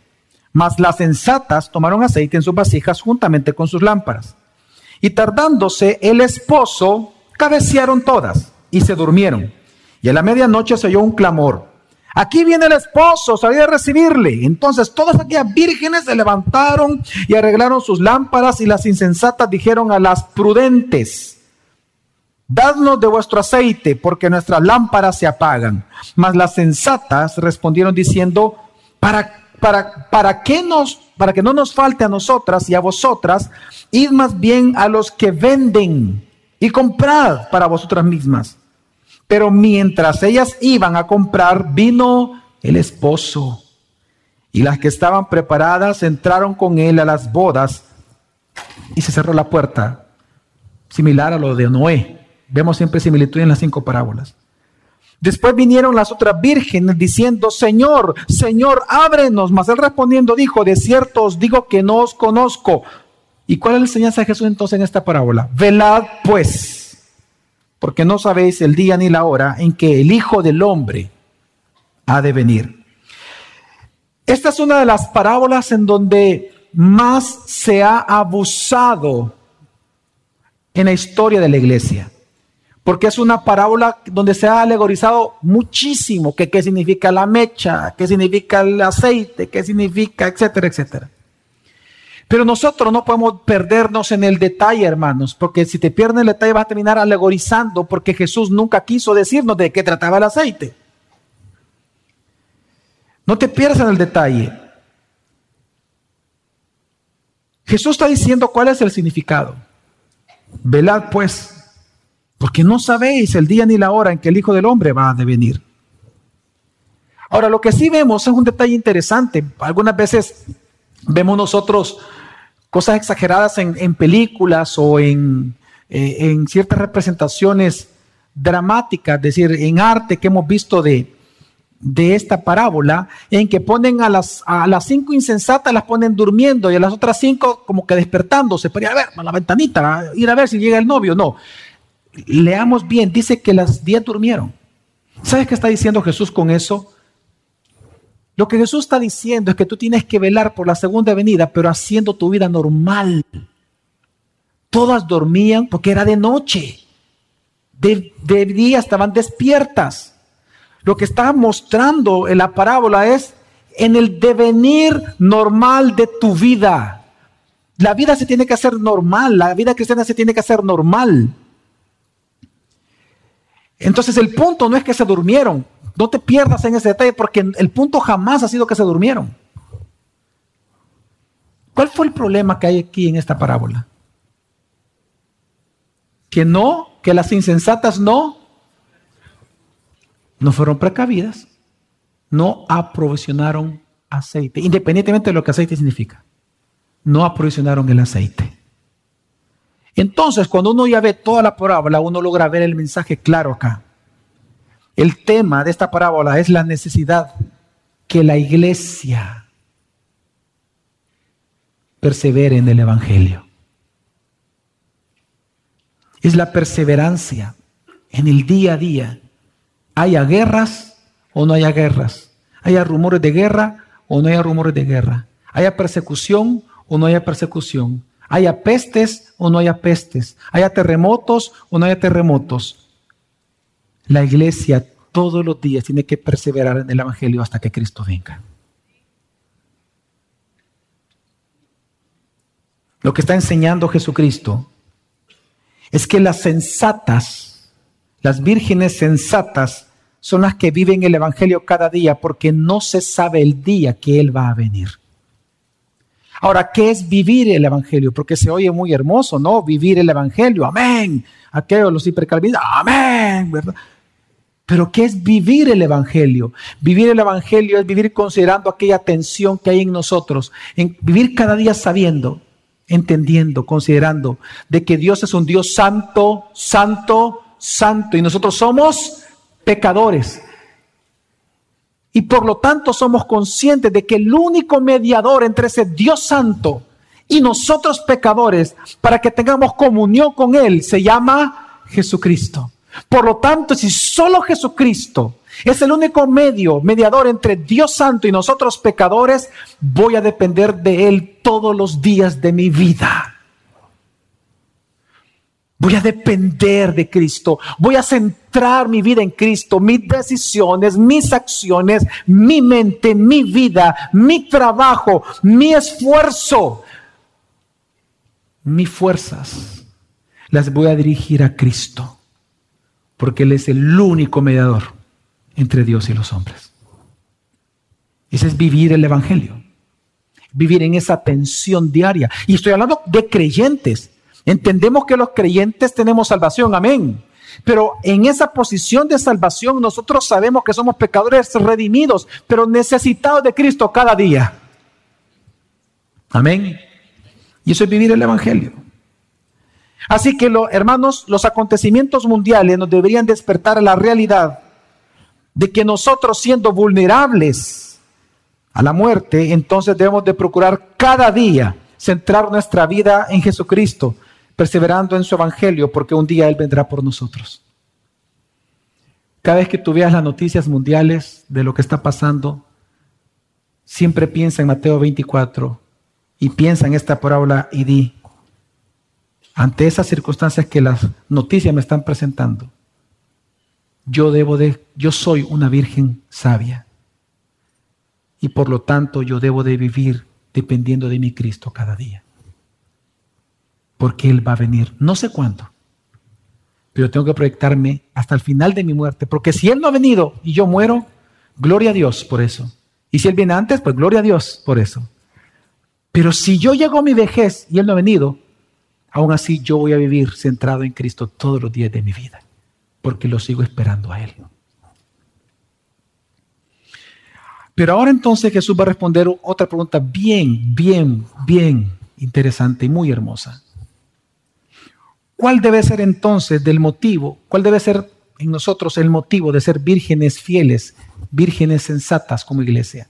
mas las sensatas tomaron aceite en sus vasijas juntamente con sus lámparas. Y tardándose el esposo, cabecearon todas y se durmieron. Y a la medianoche se oyó un clamor. Aquí viene el esposo, salí a recibirle. Entonces todas aquellas vírgenes se levantaron y arreglaron sus lámparas y las insensatas dijeron a las prudentes, Dadnos de vuestro aceite, porque nuestras lámparas se apagan. Mas las sensatas respondieron diciendo, para, para, para, qué nos, para que no nos falte a nosotras y a vosotras, id más bien a los que venden y comprad para vosotras mismas. Pero mientras ellas iban a comprar, vino el esposo. Y las que estaban preparadas entraron con él a las bodas y se cerró la puerta, similar a lo de Noé. Vemos siempre similitud en las cinco parábolas. Después vinieron las otras vírgenes diciendo, Señor, Señor, ábrenos. Mas él respondiendo dijo, de cierto os digo que no os conozco. ¿Y cuál es la enseñanza de Jesús entonces en esta parábola? Velad pues, porque no sabéis el día ni la hora en que el Hijo del Hombre ha de venir. Esta es una de las parábolas en donde más se ha abusado en la historia de la iglesia porque es una parábola donde se ha alegorizado muchísimo que qué significa la mecha, qué significa el aceite, qué significa, etcétera, etcétera. Pero nosotros no podemos perdernos en el detalle, hermanos, porque si te pierdes el detalle vas a terminar alegorizando porque Jesús nunca quiso decirnos de qué trataba el aceite. No te pierdas en el detalle. Jesús está diciendo cuál es el significado. Velad pues porque no sabéis el día ni la hora en que el Hijo del Hombre va a venir. Ahora, lo que sí vemos es un detalle interesante. Algunas veces vemos nosotros cosas exageradas en, películas o en, eh, en, ciertas representaciones dramáticas, es decir, en arte que hemos visto de, de esta parábola, en que ponen a las, a las cinco insensatas, las ponen durmiendo y a las otras cinco como que despertándose para ir a ver a la ventanita, ir a ver si llega el novio. No, leamos bien, dice que las diez durmieron. ¿Sabes qué está diciendo Jesús con eso? Lo que Jesús está diciendo es que tú tienes que velar por la segunda venida, pero haciendo tu vida normal. Todas dormían porque era de noche. De, día estaban despiertas. Lo que está mostrando en la parábola es en el devenir normal de tu vida. La vida se tiene que hacer normal, la vida cristiana se tiene que hacer normal. Entonces el punto no es que se durmieron. No te pierdas en ese detalle porque el punto jamás ha sido que se durmieron. ¿Cuál fue el problema que hay aquí en esta parábola? Que no, que las insensatas no, no fueron precavidas, no aprovisionaron aceite, independientemente de lo que aceite significa. No aprovisionaron el aceite. Entonces, cuando uno ya ve toda la parábola, uno logra ver el mensaje claro acá. El tema de esta parábola es la necesidad que la iglesia persevere en el Evangelio. Es la perseverancia en el día a día. Haya guerras o no haya guerras. Haya rumores de guerra o no haya rumores de guerra. Haya persecución o no haya persecución haya pestes o no haya pestes, haya terremotos o no haya terremotos. La iglesia todos los días tiene que perseverar en el Evangelio hasta que Cristo venga. lo que está enseñando Jesucristo, es que las sensatas, las vírgenes sensatas, son las que viven el Evangelio cada día porque no se sabe el día que Él va a venir. Ahora, ¿qué es vivir el Evangelio? Porque se oye muy hermoso, ¿no? Vivir el Evangelio, amén. Aquellos los hipercalvinistas, amén, ¿verdad? Pero ¿qué es vivir el Evangelio? Vivir el Evangelio es vivir considerando aquella tensión que hay en nosotros, en vivir cada día sabiendo, entendiendo, considerando de que Dios es un Dios santo, santo, santo, y nosotros somos pecadores. Y por lo tanto somos conscientes de que el único mediador entre ese Dios santo y nosotros pecadores, para que tengamos comunión con Él, se llama Jesucristo. Por lo tanto, si solo Jesucristo es el único medio, mediador entre Dios Santo y nosotros pecadores, voy a depender de Él todos los días de mi vida. Voy a depender de Cristo. Voy a centrar mi vida en Cristo, mis decisiones, mis acciones, mi mente, mi vida, mi trabajo, mi esfuerzo, mis fuerzas. Las voy a dirigir a Cristo, porque Él es el único mediador entre Dios y los hombres. Ese es vivir el Evangelio, vivir en esa tensión diaria. Y estoy hablando de creyentes Entendemos que los creyentes tenemos salvación, amén. Pero en esa posición de salvación nosotros sabemos que somos pecadores redimidos, pero necesitados de Cristo cada día. Amén. Y eso es vivir el Evangelio. Así que, hermanos, los acontecimientos mundiales nos deberían despertar a la realidad de que nosotros siendo vulnerables a la muerte, entonces debemos de procurar cada día centrar nuestra vida en Jesucristo, perseverando en su evangelio, porque un día Él vendrá por nosotros. Cada vez que tú veas las noticias mundiales de lo que está pasando, siempre piensa en Mateo 24 y piensa en esta parábola y di, ante esas circunstancias que las noticias me están presentando, yo debo de, yo soy una virgen sabia y por lo tanto yo debo de vivir dependiendo de mi Cristo cada día porque Él va a venir. No sé cuándo, pero tengo que proyectarme hasta el final de mi muerte, porque si Él no ha venido y yo muero, gloria a Dios por eso. Y si Él viene antes, pues gloria a Dios por eso. Pero si yo llego a mi vejez y Él no ha venido, aún así yo voy a vivir centrado en Cristo todos los días de mi vida, porque lo sigo esperando a Él. Pero ahora entonces Jesús va a responder otra pregunta bien, bien, bien interesante y muy hermosa. ¿Cuál debe ser entonces del motivo? ¿Cuál debe ser en nosotros el motivo de ser vírgenes fieles, vírgenes sensatas como iglesia?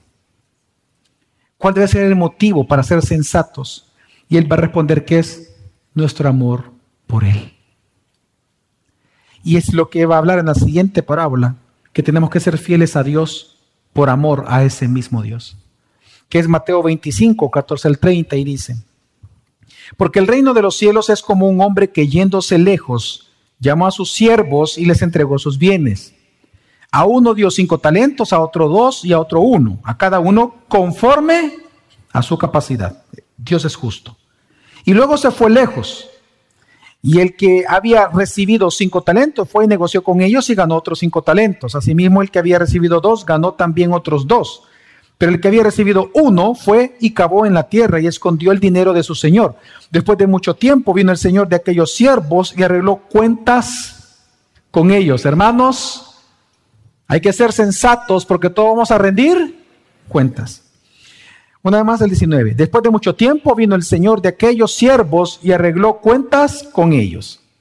¿Cuál debe ser el motivo para ser sensatos? Y él va a responder que es nuestro amor por él. Y es lo que va a hablar en la siguiente parábola, que tenemos que ser fieles a Dios por amor a ese mismo Dios. Que es Mateo 25, 14 al 30 y dice, porque el reino de los cielos es como un hombre que yéndose lejos, llamó a sus siervos y les entregó sus bienes. A uno dio cinco talentos, a otro dos y a otro uno, a cada uno conforme a su capacidad. Dios es justo. Y luego se fue lejos. Y el que había recibido cinco talentos fue y negoció con ellos y ganó otros cinco talentos. Asimismo, el que había recibido dos ganó también otros dos. Pero el que había recibido uno fue y cavó en la tierra y escondió el dinero de su señor. Después de mucho tiempo vino el señor de aquellos siervos y arregló cuentas con ellos. Hermanos, hay que ser sensatos porque todos vamos a rendir cuentas. Una vez más el 19. Después de mucho tiempo vino el señor de aquellos siervos y arregló cuentas con ellos.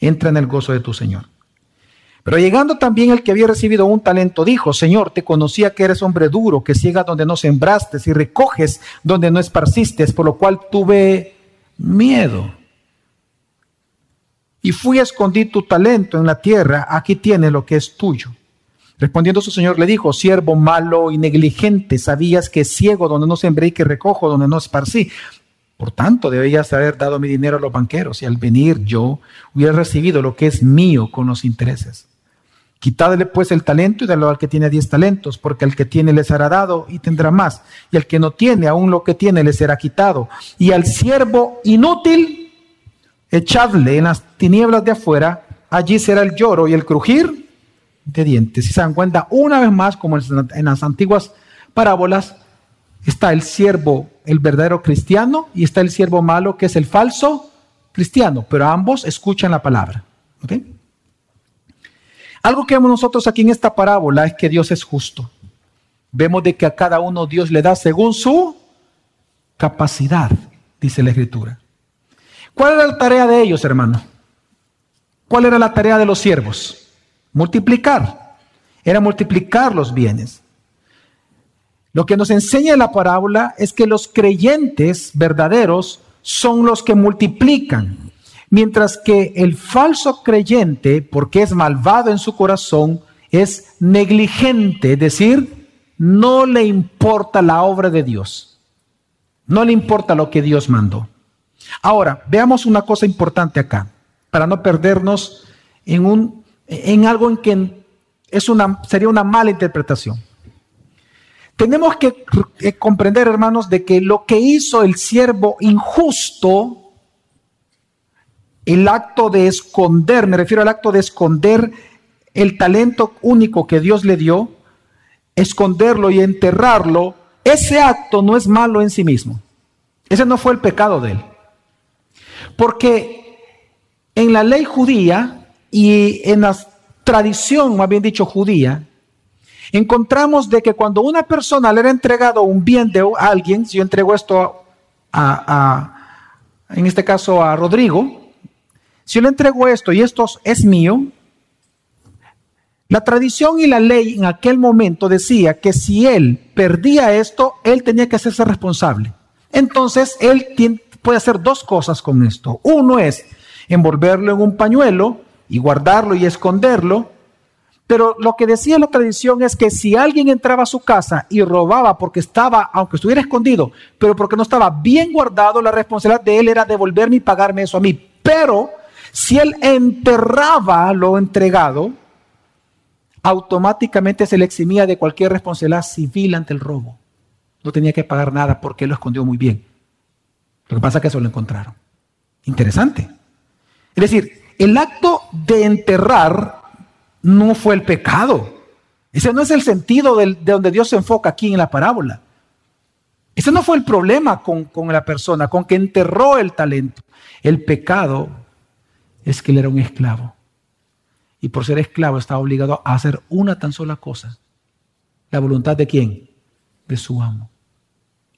entra en el gozo de tu Señor. Pero llegando también el que había recibido un talento, dijo, Señor, te conocía que eres hombre duro, que ciega donde no sembraste y recoges donde no esparciste, por lo cual tuve miedo. Y fui a escondí tu talento en la tierra, aquí tienes lo que es tuyo. Respondiendo su señor le dijo, siervo malo y negligente, sabías que ciego donde no sembré y que recojo donde no esparcí. Por tanto, debías haber dado mi dinero a los banqueros y al venir yo hubiera recibido lo que es mío con los intereses. Quitadle pues el talento y dalo al que tiene diez talentos, porque al que tiene le será dado y tendrá más, y al que no tiene, aún lo que tiene le será quitado. Y al siervo inútil, echadle en las tinieblas de afuera, allí será el lloro y el crujir de dientes. Si se dan cuenta, una vez más, como en las antiguas parábolas, está el siervo, el verdadero cristiano, y está el siervo malo, que es el falso cristiano, pero ambos escuchan la palabra. Algo que vemos nosotros aquí en esta parábola es que Dios es justo. Vemos de que a cada uno Dios le da según su capacidad, dice la Escritura. ¿Cuál era la tarea de ellos, hermano? ¿Cuál era la tarea de los siervos? Multiplicar. Era multiplicar los bienes. Lo que nos enseña la parábola es que los creyentes verdaderos son los que multiplican, mientras que el falso creyente, porque es malvado en su corazón, es negligente, es decir, no le importa la obra de Dios, no le importa lo que Dios mandó. Ahora, veamos una cosa importante acá, para no perdernos en, un, en algo en que es una, sería una mala interpretación. Tenemos que eh, comprender, hermanos, de que lo que hizo el siervo injusto, el acto de esconder, me refiero al acto de esconder el talento único que Dios le dio, esconderlo y enterrarlo, ese acto no es malo en sí mismo. Ese no fue el pecado de él. Porque en la ley judía y en la tradición, más bien dicho, judía, encontramos de que cuando una persona le era entregado un bien de alguien, si yo entrego esto a, en este caso a Rodrigo, si yo le entrego esto y esto es mío, la tradición y la ley en aquel momento decía que si él perdía esto, él tenía que hacerse responsable. Entonces, él puede hacer dos cosas con esto. Uno es envolverlo en un pañuelo y guardarlo y esconderlo, pero lo que decía la tradición es que si alguien entraba a su casa y robaba porque estaba, aunque estuviera escondido, pero porque no estaba bien guardado, la responsabilidad de él era devolverme y pagarme eso a mí. Pero si él enterraba lo entregado, automáticamente se le eximía de cualquier responsabilidad civil ante el robo. No tenía que pagar nada porque él lo escondió muy bien. Lo que pasa es que eso lo encontraron. Interesante. Es decir, el acto de enterrar no fue el pecado. Ese no es el sentido de donde Dios se enfoca aquí en la parábola. Ese no fue el problema con, con la persona, con que enterró el talento. El pecado es que él era un esclavo. Y por ser esclavo estaba obligado a hacer una tan sola cosa. ¿La voluntad de quién? De su amo.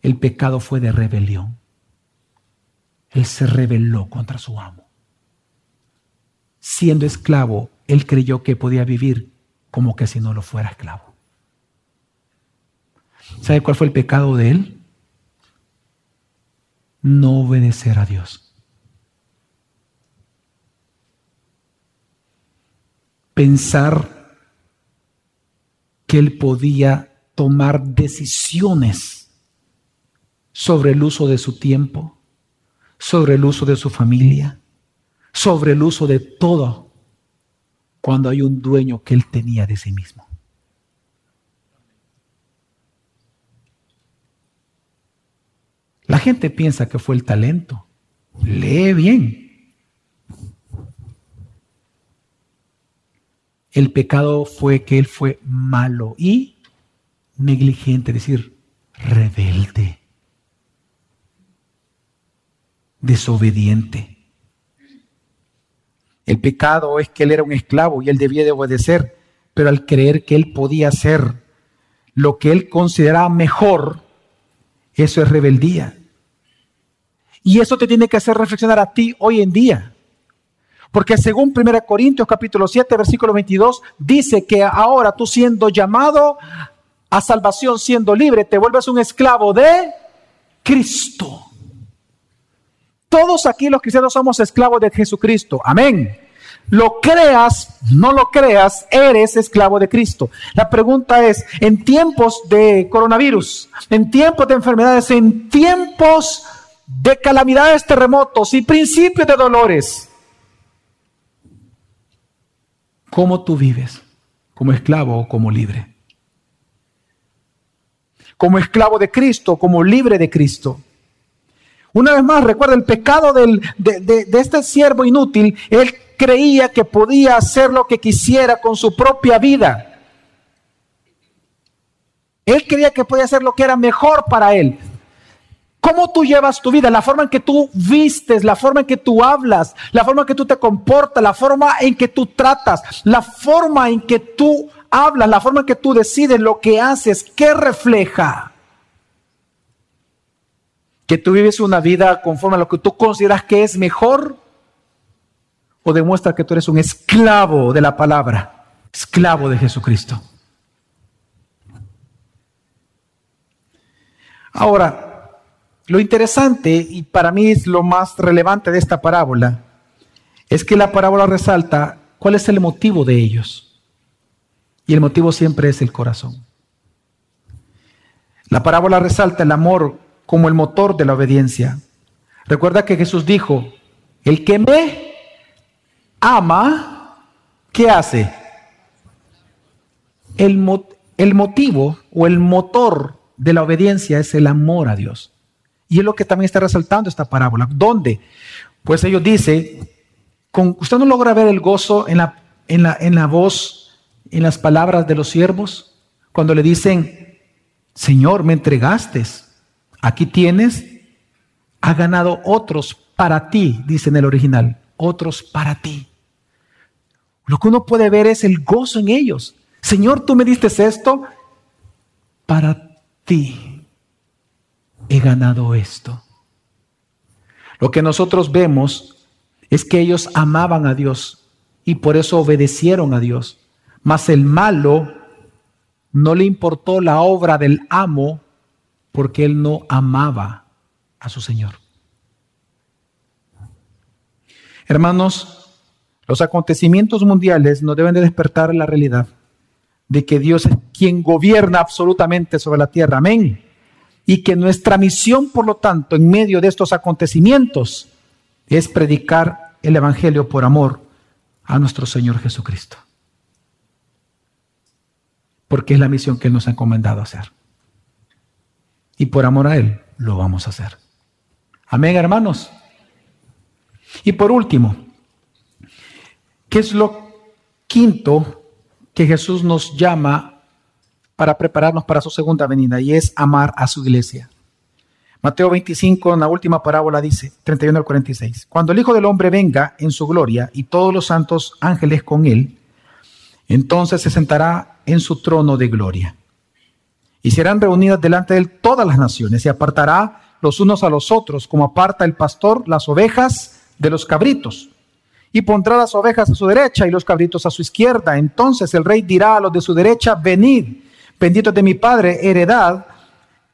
El pecado fue de rebelión. Él se rebeló contra su amo. Siendo esclavo, él creyó que podía vivir como que si no lo fuera esclavo. ¿Sabe cuál fue el pecado de él? No obedecer a Dios. Pensar que él podía tomar decisiones sobre el uso de su tiempo, sobre el uso de su familia, sobre el uso de todo cuando hay un dueño que él tenía de sí mismo. La gente piensa que fue el talento. Lee bien. El pecado fue que él fue malo y negligente, es decir, rebelde, desobediente. El pecado es que él era un esclavo y él debía de obedecer, pero al creer que él podía hacer lo que él consideraba mejor, eso es rebeldía. Y eso te tiene que hacer reflexionar a ti hoy en día. Porque según 1 Corintios capítulo 7, versículo 22, dice que ahora tú siendo llamado a salvación, siendo libre, te vuelves un esclavo de Cristo. Todos aquí los cristianos somos esclavos de Jesucristo. Amén. Lo creas, no lo creas, eres esclavo de Cristo. La pregunta es, en tiempos de coronavirus, en tiempos de enfermedades, en tiempos de calamidades, terremotos y principios de dolores, ¿cómo tú vives? ¿Como esclavo o como libre? Como esclavo de Cristo, como libre de Cristo. Una vez más, recuerda el pecado de, de este siervo inútil. Él creía que podía hacer lo que quisiera con su propia vida. Él creía que podía hacer lo que era mejor para él. ¿Cómo tú llevas tu vida? La forma en que tú vistes, la forma en que tú hablas, la forma en que tú te comportas, la forma en que tú tratas, la forma en que tú hablas, la forma en que tú decides lo que haces, ¿qué refleja? Que tú vives una vida conforme a lo que tú consideras que es mejor o demuestra que tú eres un esclavo de la palabra, esclavo de Jesucristo. Ahora, lo interesante y para mí es lo más relevante de esta parábola es que la parábola resalta cuál es el motivo de ellos. Y el motivo siempre es el corazón. La parábola resalta el amor como el motor de la obediencia. Recuerda que Jesús dijo, el que me ama, ¿qué hace? El, el motivo o el motor de la obediencia es el amor a Dios. Y es lo que también está resaltando esta parábola. ¿Dónde? Pues ellos dicen, con, usted no logra ver el gozo en la, en, la, en la voz, en las palabras de los siervos, cuando le dicen, Señor, me entregaste, aquí tienes, ha ganado otros para ti, dice en el original, otros para ti. Lo que uno puede ver es el gozo en ellos. Señor, tú me diste esto, para ti he ganado esto. Lo que nosotros vemos es que ellos amaban a Dios y por eso obedecieron a Dios. Mas el malo no le importó la obra del amo porque él no amaba a su Señor. Hermanos, los acontecimientos mundiales nos deben de despertar la realidad de que Dios es quien gobierna absolutamente sobre la tierra. Amén. Y que nuestra misión, por lo tanto, en medio de estos acontecimientos, es predicar el Evangelio por amor a nuestro Señor Jesucristo. Porque es la misión que Él nos ha encomendado hacer. Y por amor a Él lo vamos a hacer. Amén, hermanos. Y por último, ¿Qué es lo quinto que Jesús nos llama para prepararnos para su segunda venida? Y es amar a su iglesia. Mateo 25, en la última parábola, dice, 31 al 46, Cuando el Hijo del Hombre venga en su gloria y todos los santos ángeles con él, entonces se sentará en su trono de gloria. Y serán reunidas delante de él todas las naciones y apartará los unos a los otros, como aparta el pastor las ovejas de los cabritos y pondrá las ovejas a su derecha y los cabritos a su izquierda. Entonces el rey dirá a los de su derecha, venid, benditos de mi Padre, heredad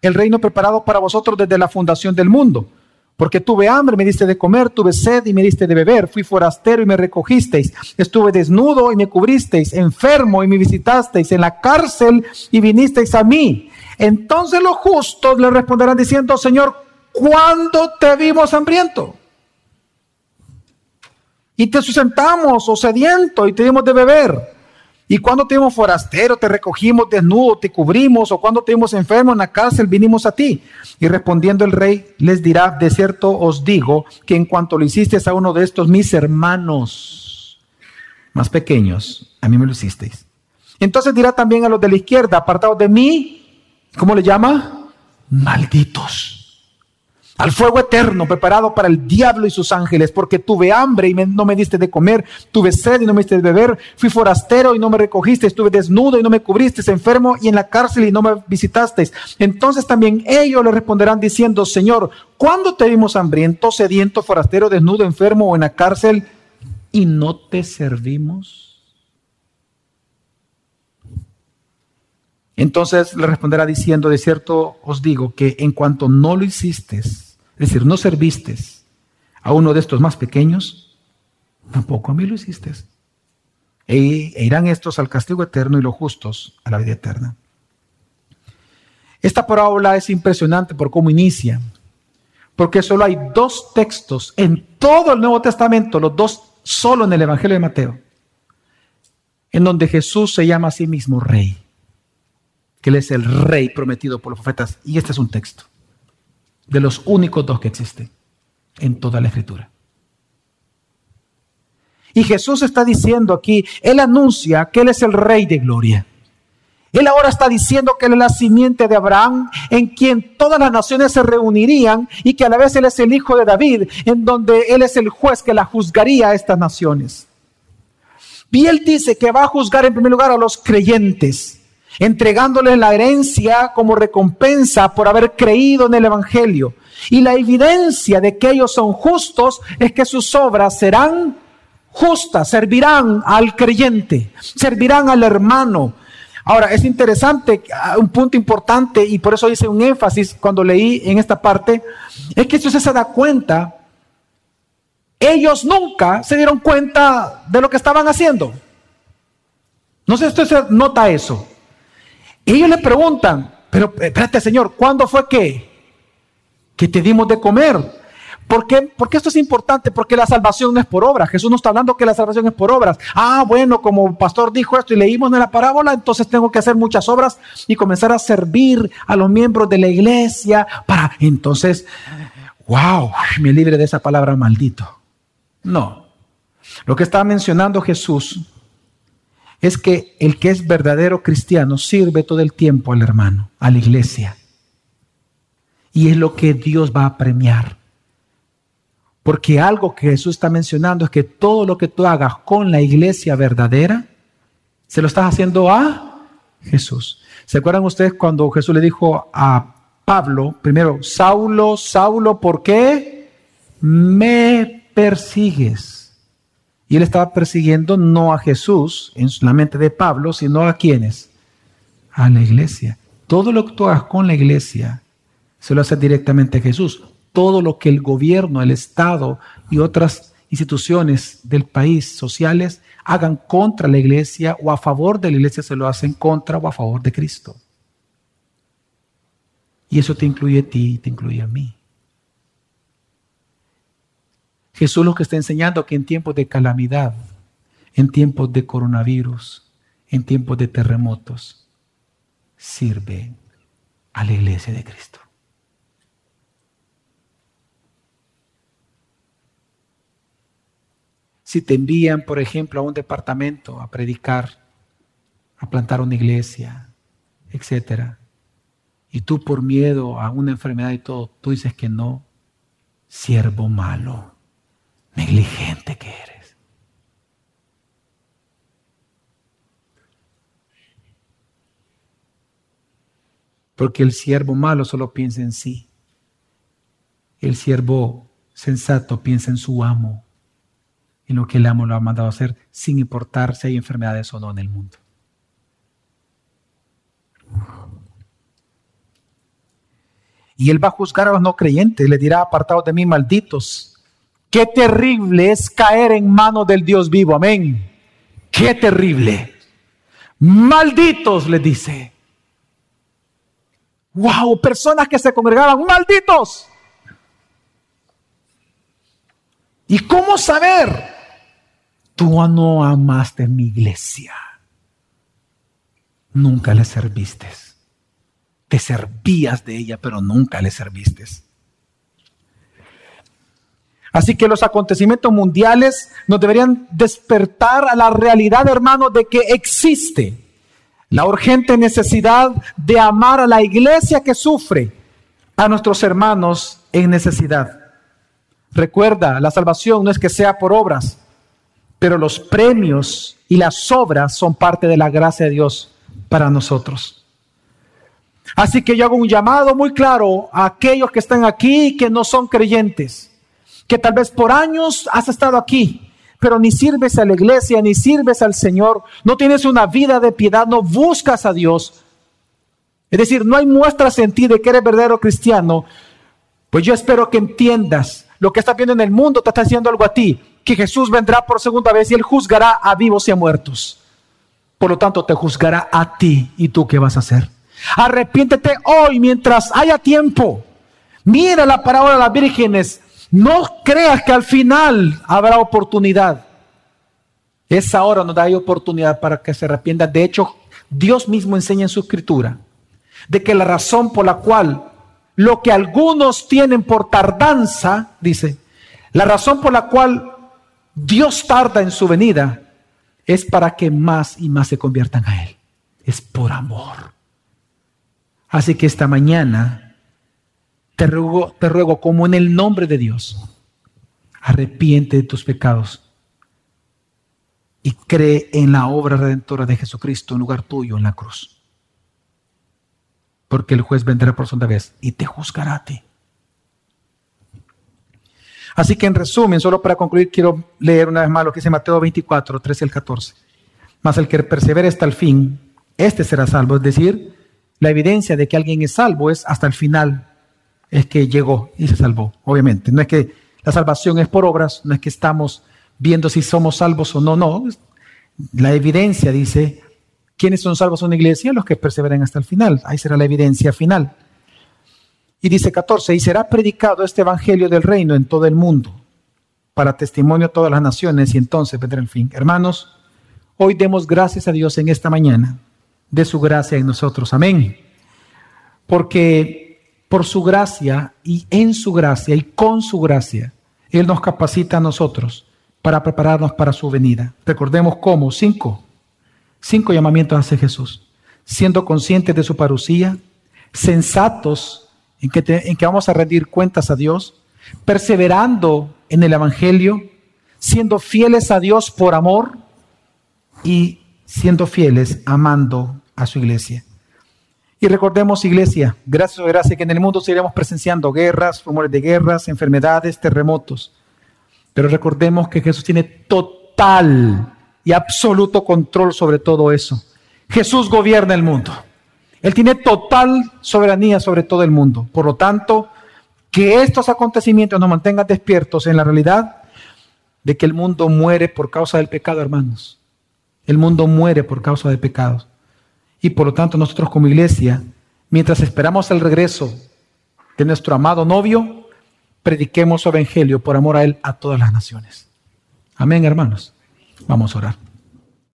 el reino preparado para vosotros desde la fundación del mundo. Porque tuve hambre, me diste de comer, tuve sed y me diste de beber, fui forastero y me recogisteis, estuve desnudo y me cubristeis, enfermo y me visitasteis, en la cárcel y vinisteis a mí. Entonces los justos le responderán diciendo, Señor, ¿cuándo te vimos hambriento? y te sustentamos, o oh sediento, y te dimos de beber. Y cuando te dimos forastero, te recogimos desnudo, te cubrimos, o cuando te dimos enfermo en la cárcel, vinimos a ti. Y respondiendo el rey, les dirá, de cierto os digo, que en cuanto lo hiciste a uno de estos mis hermanos más pequeños, a mí me lo hicisteis. Entonces dirá también a los de la izquierda, apartados de mí, ¿cómo le llama? Malditos al fuego eterno preparado para el diablo y sus ángeles, porque tuve hambre y no me diste de comer, tuve sed y no me diste de beber, fui forastero y no me recogiste, estuve desnudo y no me cubriste, enfermo y en la cárcel y no me visitasteis. Entonces también ellos le responderán diciendo, Señor, ¿cuándo te vimos hambriento, sediento, forastero, desnudo, enfermo o en la cárcel y no te servimos? Entonces le responderá diciendo, de cierto os digo que en cuanto no lo hiciste, es decir, no serviste a uno de estos más pequeños, tampoco a mí lo hiciste. E, e irán estos al castigo eterno y los justos a la vida eterna. Esta parábola es impresionante por cómo inicia, porque solo hay dos textos en todo el Nuevo Testamento, los dos solo en el Evangelio de Mateo, en donde Jesús se llama a sí mismo rey, que Él es el rey prometido por los profetas. Y este es un texto de los únicos dos que existen en toda la escritura. Y Jesús está diciendo aquí, Él anuncia que Él es el rey de gloria. Él ahora está diciendo que Él es la simiente de Abraham, en quien todas las naciones se reunirían y que a la vez Él es el hijo de David, en donde Él es el juez que la juzgaría a estas naciones. Y Él dice que va a juzgar en primer lugar a los creyentes, entregándoles la herencia como recompensa por haber creído en el Evangelio. Y la evidencia de que ellos son justos es que sus obras serán justas, servirán al creyente, servirán al hermano. Ahora, es interesante, ah, un punto importante, y por eso hice un énfasis cuando leí en esta parte, es que si usted se da cuenta, ellos nunca se dieron cuenta de lo que estaban haciendo. No sé si usted nota eso. Ellos le preguntan, pero espérate, Señor, ¿cuándo fue que? Que te dimos de comer. ¿Por qué? Porque esto es importante, porque la salvación no es por obras. Jesús no está hablando que la salvación es por obras. Ah, bueno, como el pastor dijo esto y leímos en la parábola, entonces tengo que hacer muchas obras y comenzar a servir a los miembros de la iglesia para entonces, wow, me libre de esa palabra maldito. No. Lo que está mencionando Jesús es que el que es verdadero cristiano sirve todo el tiempo al hermano, a la iglesia. Y es lo que Dios va a premiar. Porque algo que Jesús está mencionando es que todo lo que tú hagas con la iglesia verdadera, se lo estás haciendo a Jesús. ¿Se acuerdan ustedes cuando Jesús le dijo a Pablo, primero, Saulo, Saulo, ¿por qué me persigues? Y él estaba persiguiendo no a Jesús en la mente de Pablo, sino a quienes? A la iglesia. Todo lo que tú hagas con la iglesia, se lo hace directamente a Jesús todo lo que el gobierno, el Estado y otras instituciones del país sociales hagan contra la iglesia o a favor de la iglesia, se lo hacen contra o a favor de Cristo. Y eso te incluye a ti y te incluye a mí. Jesús lo que está enseñando que en tiempos de calamidad, en tiempos de coronavirus, en tiempos de terremotos, sirve a la iglesia de Cristo. Si te envían, por ejemplo, a un departamento a predicar, a plantar una iglesia, etcétera, y tú por miedo a una enfermedad y todo, tú dices que no, siervo malo, negligente que eres. Porque el siervo malo solo piensa en sí. El siervo sensato piensa en su amo en lo que el amo lo ha mandado a hacer, sin importar si hay enfermedades o no en el mundo. Y él va a juzgar a los no creyentes, le dirá, apartados de mí, malditos. Qué terrible es caer en manos del Dios vivo, amén. Qué terrible. Malditos, le dice. Wow, personas que se congregaban, malditos. ¿Y cómo saber? Tú no amaste mi iglesia. Nunca le serviste. Te servías de ella, pero nunca le serviste. Así que los acontecimientos mundiales nos deberían despertar a la realidad, hermanos, de que existe la urgente necesidad de amar a la iglesia que sufre, a nuestros hermanos en necesidad. Recuerda, la salvación no es que sea por obras, pero los premios y las obras son parte de la gracia de Dios para nosotros. Así que yo hago un llamado muy claro a aquellos que están aquí y que no son creyentes, que tal vez por años has estado aquí, pero ni sirves a la iglesia, ni sirves al Señor, no tienes una vida de piedad, no buscas a Dios. Es decir, no hay muestras en ti de que eres verdadero cristiano. Pues yo espero que entiendas lo que estás viendo en el mundo te está diciendo algo a ti, que Jesús vendrá por segunda vez y Él juzgará a vivos y a muertos. Por lo tanto, te juzgará a ti y tú qué vas a hacer. Arrepiéntete hoy mientras haya tiempo. Mira la parábola de las vírgenes. No creas que al final habrá oportunidad. Esa hora no hay oportunidad para que se arrepientan. De hecho, Dios mismo enseña en su escritura de que la razón por la cual lo que algunos tienen por tardanza, dice, la razón por la cual Dios tarda en su venida es para que más y más se conviertan a Él. Es por amor. Así que esta mañana te ruego, te ruego como en el nombre de Dios, arrepiente de tus pecados y cree en la obra redentora de Jesucristo en lugar tuyo en la cruz. Porque el juez vendrá por segunda vez y te juzgará a ti. Así que en resumen, solo para concluir, quiero leer una vez más lo que dice Mateo 24, 13 al 14. Mas el que persevere hasta el fin, este será salvo. Es decir, la evidencia de que alguien es salvo es hasta el final, es que llegó y se salvó, obviamente. No es que la salvación es por obras, no es que estamos viendo si somos salvos o no, no. La evidencia dice, ¿quiénes son salvos en una iglesia? Los que perseveren hasta el final. Ahí será la evidencia final. Y dice 14, y será predicado este evangelio del reino en todo el mundo, para testimonio a todas las naciones, y entonces vendrá el fin. Hermanos, hoy demos gracias a Dios en esta mañana, de su gracia en nosotros. Amén. Porque por su gracia y en su gracia y con su gracia, Él nos capacita a nosotros para prepararnos para su venida. Recordemos cómo, cinco, cinco llamamientos hace Jesús. Siendo conscientes de su parucía, sensatos en que, en que vamos a rendir cuentas a Dios, perseverando en el Evangelio, siendo fieles a Dios por amor y siendo fieles amando a su iglesia. Y recordemos, iglesia, gracias a gracia, que en el mundo seguiremos presenciando guerras, rumores de guerras, enfermedades, terremotos. Pero recordemos que Jesús tiene total y absoluto control sobre todo eso. Jesús gobierna el mundo. Él tiene total soberanía sobre todo el mundo. Por lo tanto, que estos acontecimientos nos mantengan despiertos en la realidad de que el mundo muere por causa del pecado, hermanos. El mundo muere por causa del pecado. Y por lo tanto, nosotros como iglesia, mientras esperamos el regreso de nuestro amado novio, prediquemos su evangelio por amor a Él a todas las naciones. Amén, hermanos. Vamos a orar.